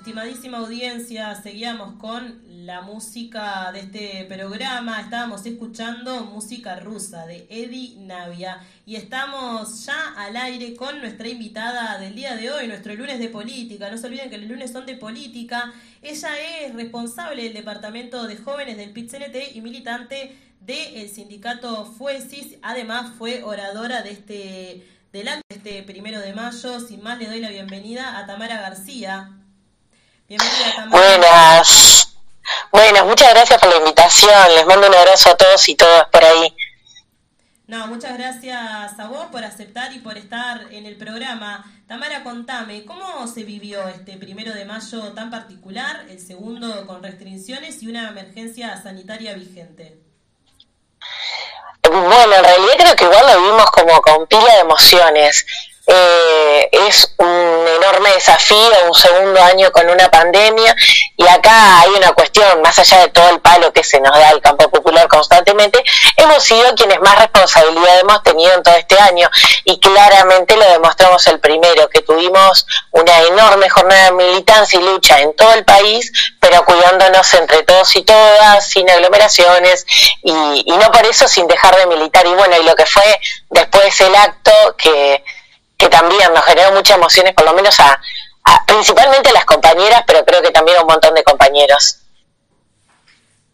Estimadísima audiencia, seguíamos con la música de este programa. Estábamos escuchando música rusa de Eddie Navia y estamos ya al aire con nuestra invitada del día de hoy, nuestro lunes de política. No se olviden que los lunes son de política. Ella es responsable del departamento de jóvenes del pit y militante del sindicato FUESIS. Además, fue oradora de este delante de este primero de mayo. Sin más, le doy la bienvenida a Tamara García. Buenas. Buenas, muchas gracias por la invitación. Les mando un abrazo a todos y todas por ahí. No, muchas gracias a vos por aceptar y por estar en el programa. Tamara, contame, ¿cómo se vivió este primero de mayo tan particular, el segundo con restricciones y una emergencia sanitaria vigente? Bueno, en realidad creo que igual lo vimos como con pila de emociones. Eh, es un enorme desafío, un segundo año con una pandemia y acá hay una cuestión, más allá de todo el palo que se nos da al campo popular constantemente, hemos sido quienes más responsabilidad hemos tenido en todo este año y claramente lo demostramos el primero, que tuvimos una enorme jornada de militancia y lucha en todo el país, pero cuidándonos entre todos y todas, sin aglomeraciones y, y no por eso sin dejar de militar. Y bueno, y lo que fue después el acto que que también nos generó muchas emociones, por lo menos a, principalmente a las compañeras, pero creo que también a un montón de compañeros.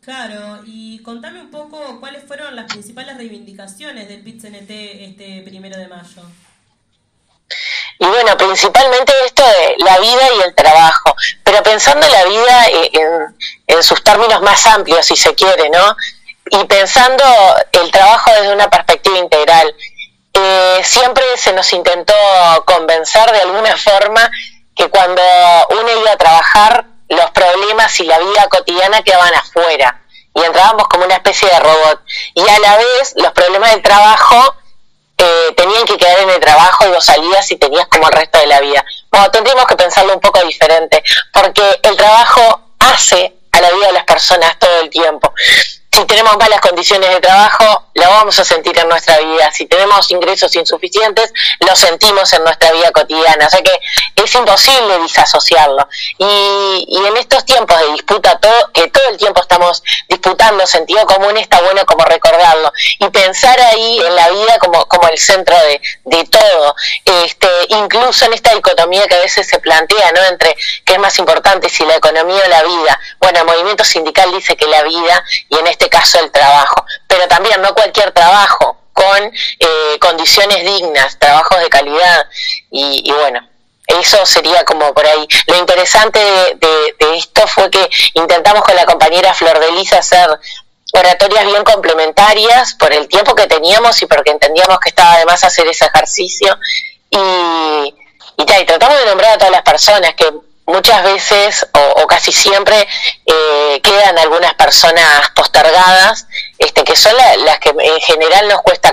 Claro, y contame un poco cuáles fueron las principales reivindicaciones del pit este primero de mayo. Y bueno, principalmente esto de la vida y el trabajo, pero pensando la vida en, en sus términos más amplios, si se quiere, ¿no? Y pensando el trabajo desde una perspectiva integral eh, siempre se nos intentó convencer de alguna forma que cuando uno iba a trabajar, los problemas y la vida cotidiana quedaban afuera y entrábamos como una especie de robot. Y a la vez los problemas del trabajo eh, tenían que quedar en el trabajo y vos salías y tenías como el resto de la vida. Bueno, tendríamos que pensarlo un poco diferente, porque el trabajo hace a la vida de las personas todo el tiempo si tenemos malas condiciones de trabajo, lo vamos a sentir en nuestra vida. Si tenemos ingresos insuficientes, lo sentimos en nuestra vida cotidiana. O sea que es imposible disasociarlo. Y, en estos tiempos de disputa, todo, que todo el tiempo estamos disputando sentido común, está bueno como recordarlo. Y pensar ahí en la vida como, como el centro de, de todo. Este, incluso en esta dicotomía que a veces se plantea, ¿no? Entre qué es más importante, si la economía o la vida. Bueno, el movimiento sindical dice que la vida, y en este caso el trabajo, pero también no cualquier trabajo, con eh, condiciones dignas, trabajos de calidad y, bueno, eso sería como por ahí. Lo interesante de, esto fue que intentamos con la compañera Flor de Lisa hacer oratorias bien complementarias por el tiempo que teníamos y porque entendíamos que estaba además hacer ese ejercicio y, y, y tratamos de nombrar a todas las personas que muchas veces o, casi siempre eh, quedan algunas personas postergadas, este, que son las que en general nos cuesta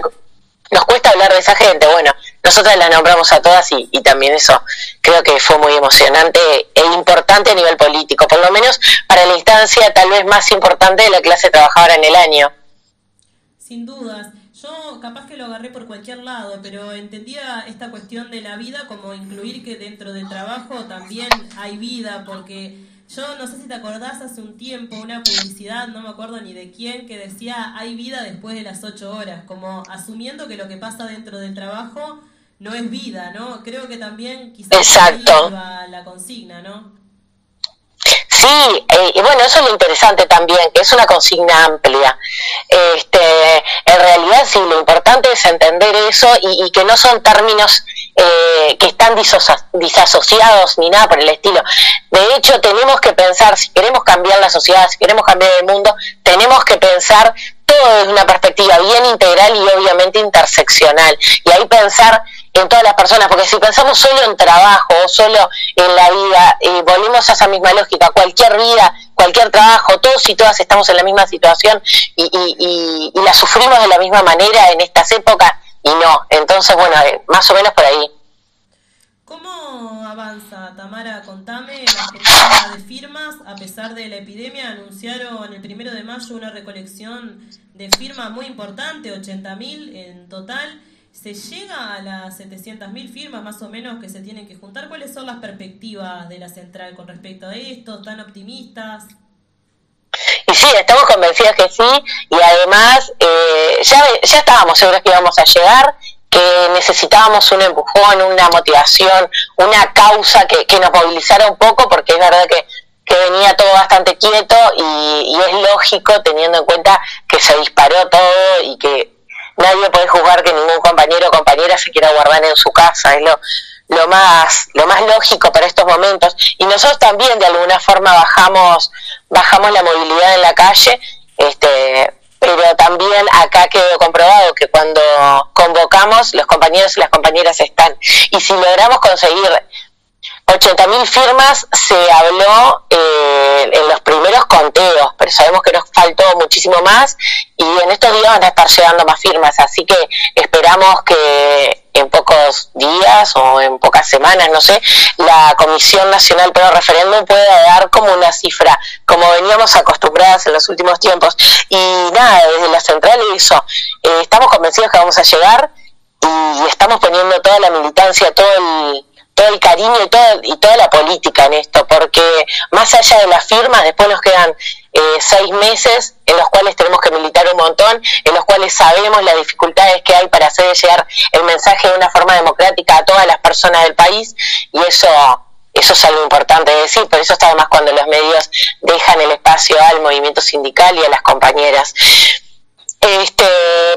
nos cuesta hablar de esa gente. Bueno, nosotras las nombramos a todas y, y, también eso creo que fue muy emocionante e importante a nivel político, por lo menos para la instancia tal vez más importante de la clase trabajadora en el año. Sin dudas. Yo capaz que lo agarré por cualquier lado, pero entendía esta cuestión de la vida como incluir que dentro del trabajo también hay vida, porque yo no sé si te acordás hace un tiempo una publicidad, no me acuerdo ni de quién, que decía hay vida después de las ocho horas, como asumiendo que lo que pasa dentro del trabajo no es vida, ¿no? Creo que también quizás Exacto. la consigna, ¿no? Sí, eh, y bueno, eso es lo interesante también, que es una consigna amplia. Este, en realidad, sí, lo importante es entender eso y, que no son términos eh, que están disasociados ni nada por el estilo. De hecho, tenemos que pensar, si queremos cambiar la sociedad, si queremos cambiar el mundo, tenemos que pensar todo desde una perspectiva bien integral y obviamente interseccional. Y ahí pensar en todas las personas, porque si pensamos solo en trabajo o solo en la vida, eh, volvemos a esa misma lógica, cualquier vida, cualquier trabajo, todos y todas estamos en la misma situación y, y, y, la sufrimos de la misma manera en estas épocas y no, entonces bueno, eh, más o menos por ahí. ¿Cómo avanza, Tamara? Contame, la jornada de firmas, a pesar de la epidemia, anunciaron el primero de mayo una recolección de firmas muy importante, 80.000 en total ¿Se llega a las 700.000 firmas más o menos que se tienen que juntar? ¿Cuáles son las perspectivas de la central con respecto a esto? ¿Están optimistas? Y sí, estamos convencidos que sí, y además eh, ya, ya estábamos seguros que íbamos a llegar, que necesitábamos un empujón, una motivación, una causa que, que nos movilizara un poco, porque es verdad que, que venía todo bastante quieto y es lógico teniendo en cuenta que se disparó todo y que nadie puede juzgar que ningún compañero o compañera se quiera guardar en su casa, es lo, lo más, lo más lógico para estos momentos. Y nosotros también de alguna forma bajamos, bajamos la movilidad en la calle, este, pero también acá quedó comprobado que cuando convocamos, los compañeros y las compañeras están. Y si logramos conseguir 80.000 firmas se habló eh, en los primeros conteos, pero sabemos que nos faltó muchísimo más y en estos días van a estar llegando más firmas, así que esperamos que en pocos días o en pocas semanas, no sé, la Comisión Nacional Pro Referéndum pueda dar como una cifra, como veníamos acostumbradas en los últimos tiempos. Y nada, desde la central eso, eh, estamos convencidos que vamos a llegar y estamos poniendo toda la militancia, todo el todo el cariño y, todo, y toda la política en esto, porque más allá de las firmas, después nos quedan eh, seis meses en los cuales tenemos que militar un montón, en los cuales sabemos las dificultades que hay para hacer llegar el mensaje de una forma democrática a todas las personas del país, y eso eso es algo importante de decir, por eso está además cuando los medios dejan el espacio al movimiento sindical y a las compañeras. Este,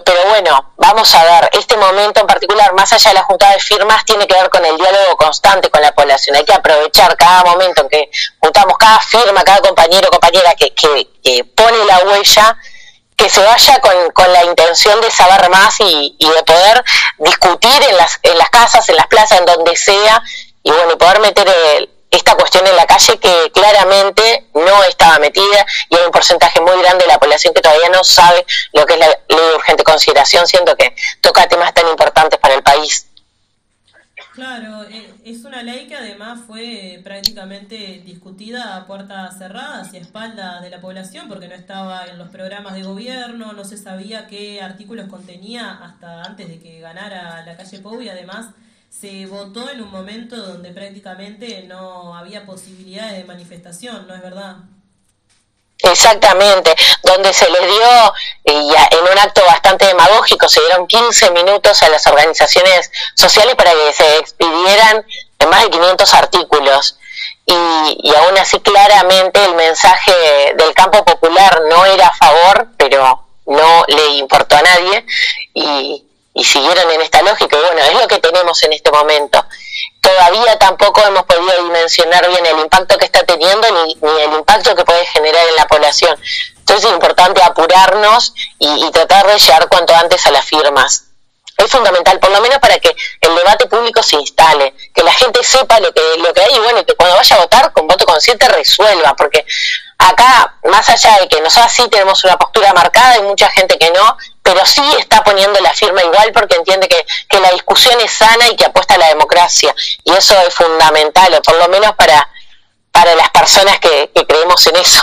pero bueno, vamos a ver, este momento en particular, más allá de la juntada de firmas, tiene que ver con el diálogo constante con la población. Hay que aprovechar cada momento en que juntamos cada firma, cada compañero o compañera que, que, pone la huella, que se vaya con, con la intención de saber más y, y, de poder discutir en las, en las casas, en las plazas, en donde sea, y bueno, poder meter el, esta cuestión en la calle que claramente no estaba metida y hay un porcentaje muy grande de la población que todavía no sabe lo que es la ley de urgente consideración, siendo que toca temas tan importantes para el país. Claro, eh, es una ley que además fue prácticamente discutida a puertas cerradas y a espaldas de la población porque no estaba en los programas de gobierno, no se sabía qué artículos contenía hasta antes de que ganara la calle Pou y además se votó en un momento donde prácticamente no había posibilidades de manifestación, ¿no es verdad? Exactamente, donde se les dio, y en un acto bastante demagógico, se dieron 15 minutos a las organizaciones sociales para que se expidieran más de 500 artículos. Y, y aún así claramente el mensaje del campo popular no era a favor, pero no le importó a nadie. Y, y siguieron en esta lógica. Bueno, es lo que tenemos en este momento. Todavía tampoco hemos podido dimensionar bien el impacto que está teniendo ni, ni el impacto que puede generar en la población. Entonces es importante apurarnos y, y tratar de llegar cuanto antes a las firmas es fundamental, por lo menos para que el debate público se instale, que la gente sepa lo que, lo que hay y bueno, que cuando vaya a votar con voto consciente resuelva, porque acá, más allá de que nosotros sí tenemos una postura marcada, hay mucha gente que no, pero sí está poniendo la firma igual porque entiende que, que la discusión es sana y que apuesta a la democracia. Y eso es fundamental, o por lo menos para, para las personas que, que creemos en eso.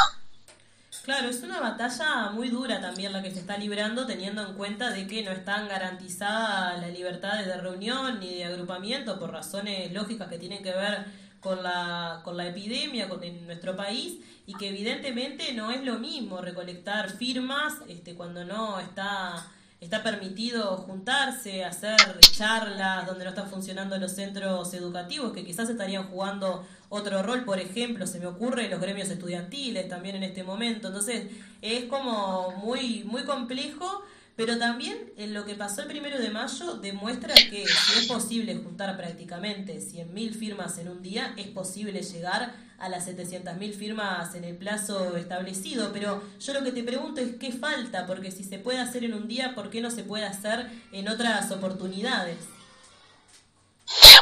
Claro, es una batalla muy dura también la que se está librando, teniendo en cuenta de que no están garantizadas las libertades de reunión ni de agrupamiento por razones lógicas que tienen que ver con la, con la epidemia en nuestro país y que evidentemente no es lo mismo recolectar firmas este, cuando no está está permitido juntarse, hacer charlas donde no están funcionando los centros educativos, que quizás estarían jugando otro rol, por ejemplo, se me ocurre los gremios estudiantiles también en este momento. Entonces, es como muy, muy complejo pero también en lo que pasó el primero de mayo demuestra que si es posible juntar prácticamente 100.000 firmas en un día, es posible llegar a las 700.000 firmas en el plazo establecido. Pero yo lo que te pregunto es qué falta, porque si se puede hacer en un día, ¿por qué no se puede hacer en otras oportunidades?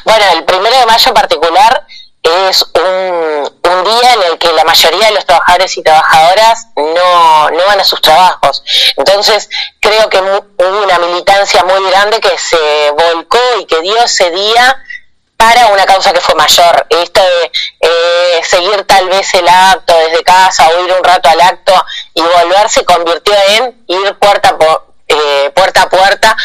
Bueno, el primero de mayo en particular es un, un, día en el que la mayoría de los trabajadores y trabajadoras no, no van a sus trabajos. Entonces, creo que hubo una militancia muy grande que se volcó y que dio ese día para una causa que fue mayor. Esto de eh, seguir tal vez el acto desde casa o ir un rato al acto y volver se convirtió en ir puerta por, eh, puerta a puerta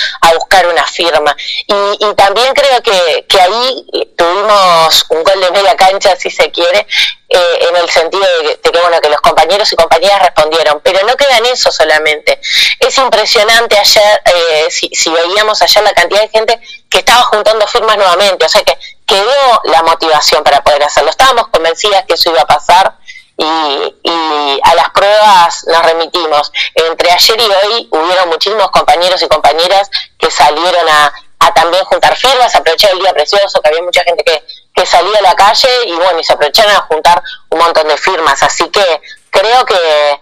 firma. Y, también creo que, que, ahí tuvimos un gol de media cancha, si se quiere, eh, en el sentido de que, bueno, que los compañeros y compañeras respondieron, pero no queda en eso solamente. Es impresionante ayer, eh, si, si veíamos ayer la cantidad de gente que estaba juntando firmas nuevamente, o sea que quedó la motivación para poder hacerlo. Estábamos convencidas que eso iba a pasar y, a las pruebas nos remitimos. Entre ayer y hoy hubieron muchísimos compañeros y compañeras que salieron a, también juntar firmas, aprovechar el día precioso, que había mucha gente que, que salía a la calle y bueno, y se aprovecharon a juntar un montón de firmas. Así que creo que,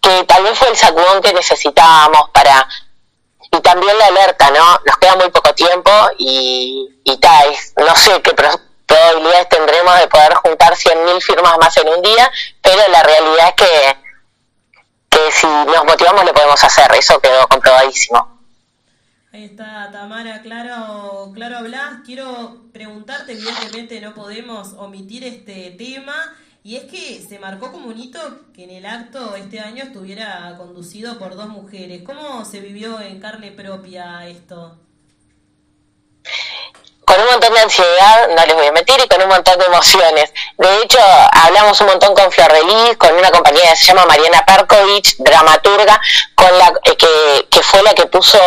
que tal vez fue el sacudón que necesitábamos para... Y también la alerta, ¿no? Nos queda muy poco tiempo y, y tal, no sé qué probabilidades tendremos de poder juntar 100.000 firmas más en un día, pero la realidad es que, que si nos motivamos lo podemos hacer, eso quedó comprobadísimo. Ahí está Tamara, claro, claro hablas. Quiero preguntarte, evidentemente no podemos omitir este tema, y es que se marcó como un hito que en el acto este año estuviera conducido por dos mujeres. ¿Cómo se vivió en carne propia esto? Montón de ansiedad, no les voy a mentir, y con un montón de emociones. De hecho, hablamos un montón con Flor con una compañera que se llama Mariana Perkovich, dramaturga, con la eh, que, que fue la que puso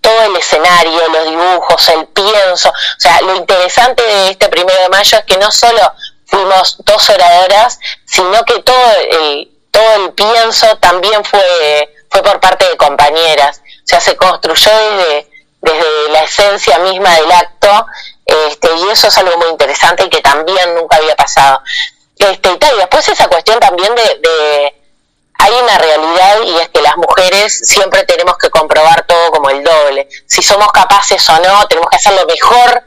todo el escenario, los dibujos, el pienso. O sea, lo interesante de este primero de mayo es que no solo fuimos dos oradoras, sino que todo el, todo el pienso también fue, fue por parte de compañeras. O sea, se construyó desde desde la esencia misma del acto, este, y eso es algo muy interesante y que también nunca había pasado. Este, y después esa cuestión también de, hay una realidad y es que las mujeres siempre tenemos que comprobar todo como el doble. Si somos capaces o no, tenemos que hacer lo mejor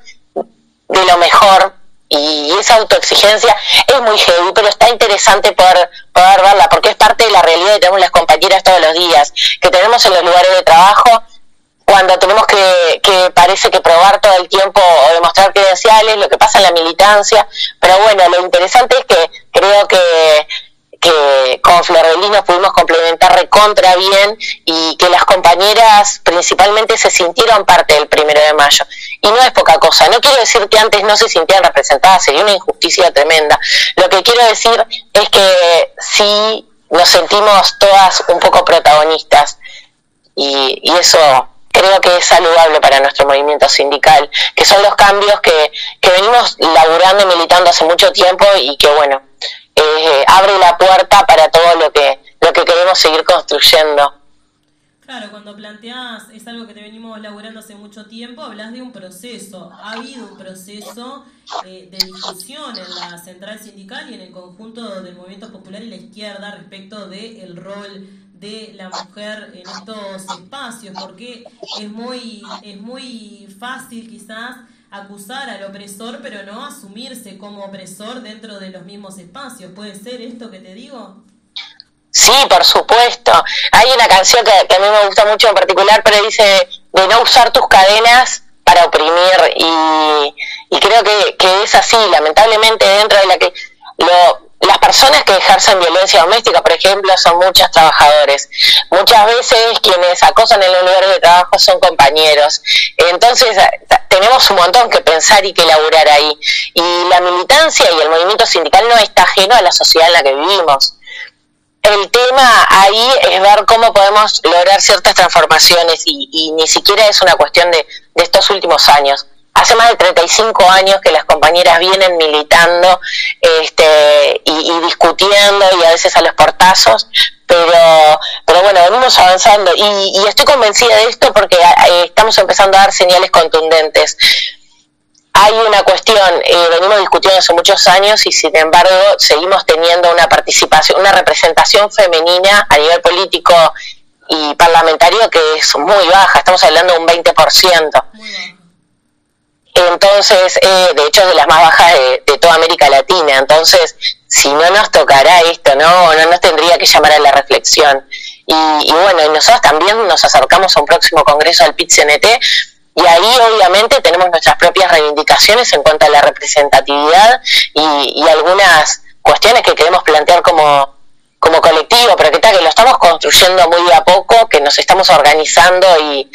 de lo mejor y esa autoexigencia es muy heavy, pero está interesante poder, poder verla porque es parte de la realidad que tenemos las compañeras todos los días, que tenemos en los lugares de trabajo cuando tenemos que, que parece que probar todo el tiempo o demostrar credenciales, lo que pasa en la militancia, pero bueno, lo interesante es que creo que, que con Flordelis nos pudimos complementar recontra bien y que las compañeras principalmente se sintieron parte del primero de mayo. Y no es poca cosa, no quiero decir que antes no se sintieran representadas, sería una injusticia tremenda. Lo que quiero decir es que sí nos sentimos todas un poco protagonistas y, y eso creo que es saludable para nuestro movimiento sindical, que son los cambios que, que venimos laburando y militando hace mucho tiempo y que, bueno, eh, abre la puerta para todo lo que, lo que queremos seguir construyendo. Claro, cuando planteas, es algo que te venimos laburando hace mucho tiempo, hablas de un proceso. Ha habido un proceso eh, de discusión en la central sindical y en el conjunto del movimiento popular y la izquierda respecto del el rol de la mujer en estos espacios, porque es muy, es muy fácil quizás acusar al opresor, pero no asumirse como opresor dentro de los mismos espacios. ¿Puede ser esto que te digo? Sí, por supuesto. Hay una canción que, a mí me gusta mucho en particular, pero dice de no usar tus cadenas para oprimir y, y creo que, que es así, lamentablemente dentro de la que lo, las personas que ejercen violencia doméstica, por ejemplo, son muchos trabajadores. Muchas veces quienes acosan en los lugares de trabajo son compañeros. Entonces, tenemos un montón que pensar y que elaborar ahí. Y la militancia y el movimiento sindical no está ajeno a la sociedad en la que vivimos. El tema ahí es ver cómo podemos lograr ciertas transformaciones y, ni siquiera es una cuestión de estos últimos años hace más de 35 años que las compañeras vienen militando este, y, discutiendo y a veces a los portazos, pero, pero bueno, venimos avanzando y, estoy convencida de esto porque eh, estamos empezando a dar señales contundentes. Hay una cuestión, eh, venimos discutiendo hace muchos años y sin embargo seguimos teniendo una participación, una representación femenina a nivel político y parlamentario que es muy baja, estamos hablando de un 20%. Entonces, eh, de hecho es de las más bajas de, toda América Latina. Entonces, si no nos tocará esto, no, no nos tendría que llamar a la reflexión. Y, y bueno, y nosotros también nos acercamos a un próximo congreso del PIT-CNT y ahí obviamente tenemos nuestras propias reivindicaciones en cuanto a la representatividad y, y algunas cuestiones que queremos plantear como, como colectivo, pero que tal, que lo estamos construyendo muy a poco, que nos estamos organizando y,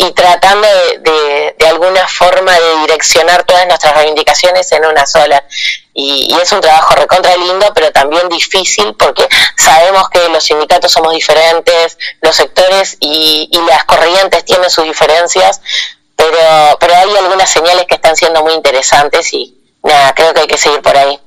y tratando de, de, alguna forma de direccionar todas nuestras reivindicaciones en una sola. Y, es un trabajo recontra lindo, pero también difícil porque sabemos que los sindicatos somos diferentes, los sectores y, y las corrientes tienen sus diferencias, pero, pero hay algunas señales que están siendo muy interesantes y nada, creo que hay que seguir por ahí.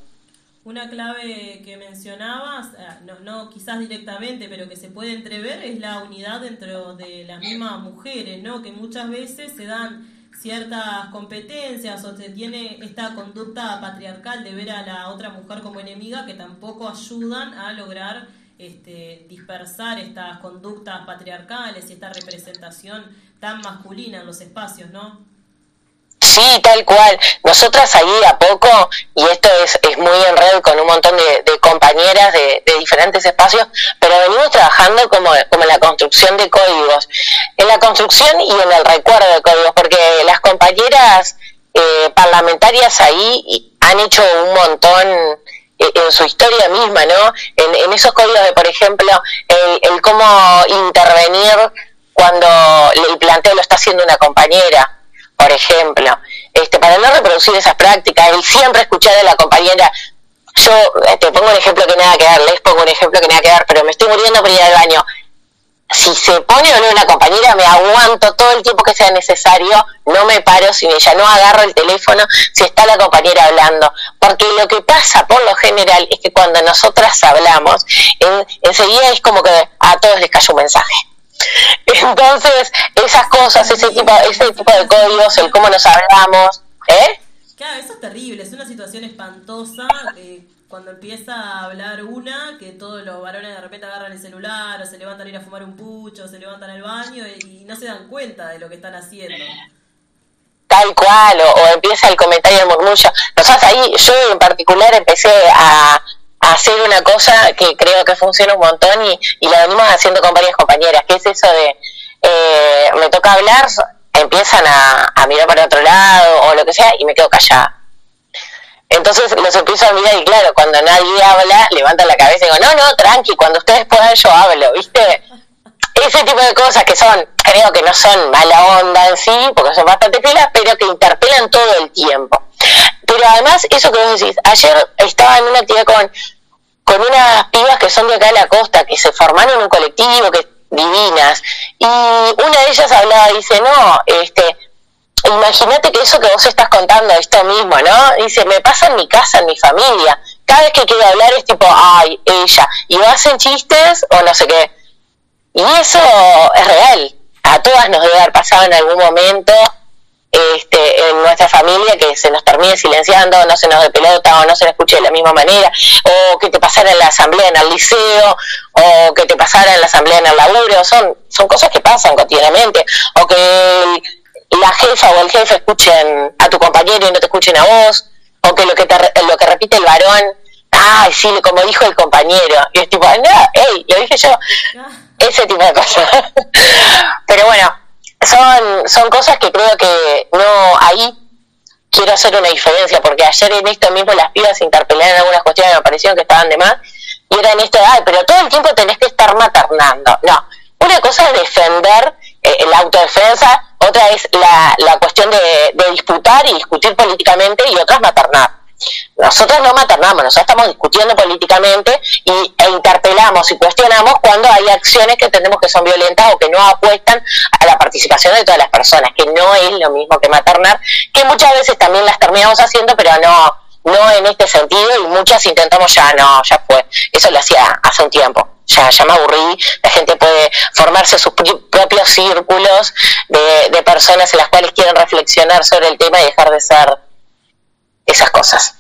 Una clave que mencionabas, eh, no, no, quizás directamente, pero que se puede entrever, es la unidad dentro de las mismas mujeres, ¿no? Que muchas veces se dan ciertas competencias o se tiene esta conducta patriarcal de ver a la otra mujer como enemiga que tampoco ayudan a lograr este, dispersar estas conductas patriarcales y esta representación tan masculina en los espacios, ¿no? Sí, tal cual. Nosotras ahí a poco, y esto es, es muy en red con un montón de, compañeras de, diferentes espacios, pero venimos trabajando como, como en la construcción de códigos, en la construcción y en el recuerdo de códigos, porque las compañeras eh, parlamentarias ahí han hecho un montón eh, en su historia misma, ¿no? En, esos códigos de, por ejemplo, el, el cómo intervenir cuando el planteo lo está haciendo una compañera por ejemplo, este, para no reproducir esas prácticas, el siempre escuchar a la compañera, yo eh, te pongo un ejemplo que nada que ver, les pongo un ejemplo que nada que ver, pero me estoy muriendo por ir al baño. Si se pone o no una compañera, me aguanto todo el tiempo que sea necesario, no me paro sin ella, no agarro el teléfono si está la compañera hablando. Porque lo que pasa por lo general es que cuando nosotras hablamos, enseguida es como que a todos les cae un mensaje entonces, esas cosas, ese tipo, ese tipo de códigos, el cómo nos hablamos, ¿eh? Claro, eso es terrible, es una situación espantosa. Eh, cuando empieza a hablar una, que todos los varones de repente agarran el celular, o se levantan a ir a fumar un pucho, o se levantan al baño y, no se dan cuenta de lo que están haciendo tal cual, o, empieza el comentario de murmullo. Nosotros ahí, yo en particular empecé a, hacer una cosa que creo que funciona un montón y, y la venimos haciendo con varias compañeras, que es eso de, eh, me toca hablar, empiezan a, mirar para otro lado o lo que sea y me quedo callada. Entonces los empiezo a mirar y claro, cuando nadie habla, levantan la cabeza y digo, no, no, tranqui, cuando ustedes puedan yo hablo, ¿viste? Ese tipo de cosas que son, creo que no son mala onda en sí, porque son bastante pilas, pero que interpelan todo el tiempo. Pero además, eso que vos decís, ayer estaba en una actividad con con unas pibas que son de acá de la costa, que se formaron en un colectivo, que divinas, y una de ellas hablaba, dice, no, este, imagínate que eso que vos estás contando, esto mismo, ¿no? Dice, me pasa en mi casa, en mi familia, cada vez que quiero hablar es tipo, ay, ella, y o hacen chistes o no sé qué. Y eso es real, a todas nos debe haber pasado en algún momento, familia que se nos termine silenciando, no se nos de pelota o no se nos escuche de la misma manera, o que te pasara en la asamblea en el liceo, o que te pasara en la asamblea en el laburo, son, son cosas que pasan cotidianamente, o que la jefa o el jefe escuchen a tu compañero y no te escuchen a vos, o que lo que, te, lo que repite el varón, ay, sí, como dijo el compañero, y es tipo, no, hey, lo dije yo, ese tipo de cosas. Pero bueno, son, son cosas que creo que no ahí quiero hacer una diferencia, porque ayer en esto mismo las pibas interpelaron algunas cuestiones que me parecieron que estaban de más, y era en esto, ay, pero todo el tiempo tenés que estar maternando. No, una cosa es defender eh, la autodefensa, otra es la, la cuestión de, de disputar y discutir políticamente, y otra es maternar. Nosotros no maternamos, nosotros estamos discutiendo políticamente y, e interpelamos y cuestionamos cuando hay acciones que entendemos que son violentas o que no apuestan a la participación de todas las personas, que no es lo mismo que maternar, que muchas veces también las terminamos haciendo, pero no, no en este sentido y muchas intentamos ya, no, ya fue. Eso lo hacía hace un tiempo. Ya, ya me aburrí, la gente puede formarse sus propios círculos de, de personas en las cuales quieren reflexionar sobre el tema y dejar de ser esas cosas.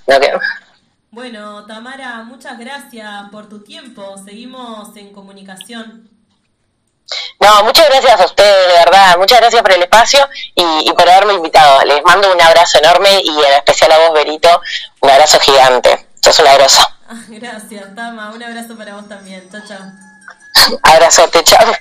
Bueno, Tamara, muchas gracias por tu tiempo. Seguimos en comunicación. No, muchas gracias a ustedes, de verdad. Muchas gracias por el espacio y, por haberme invitado. Les mando un abrazo enorme y en especial a vos, Berito, un abrazo gigante. Sos una grosa. Gracias, Tama. Un abrazo para vos también. Chao, chao. Abrazote, chao.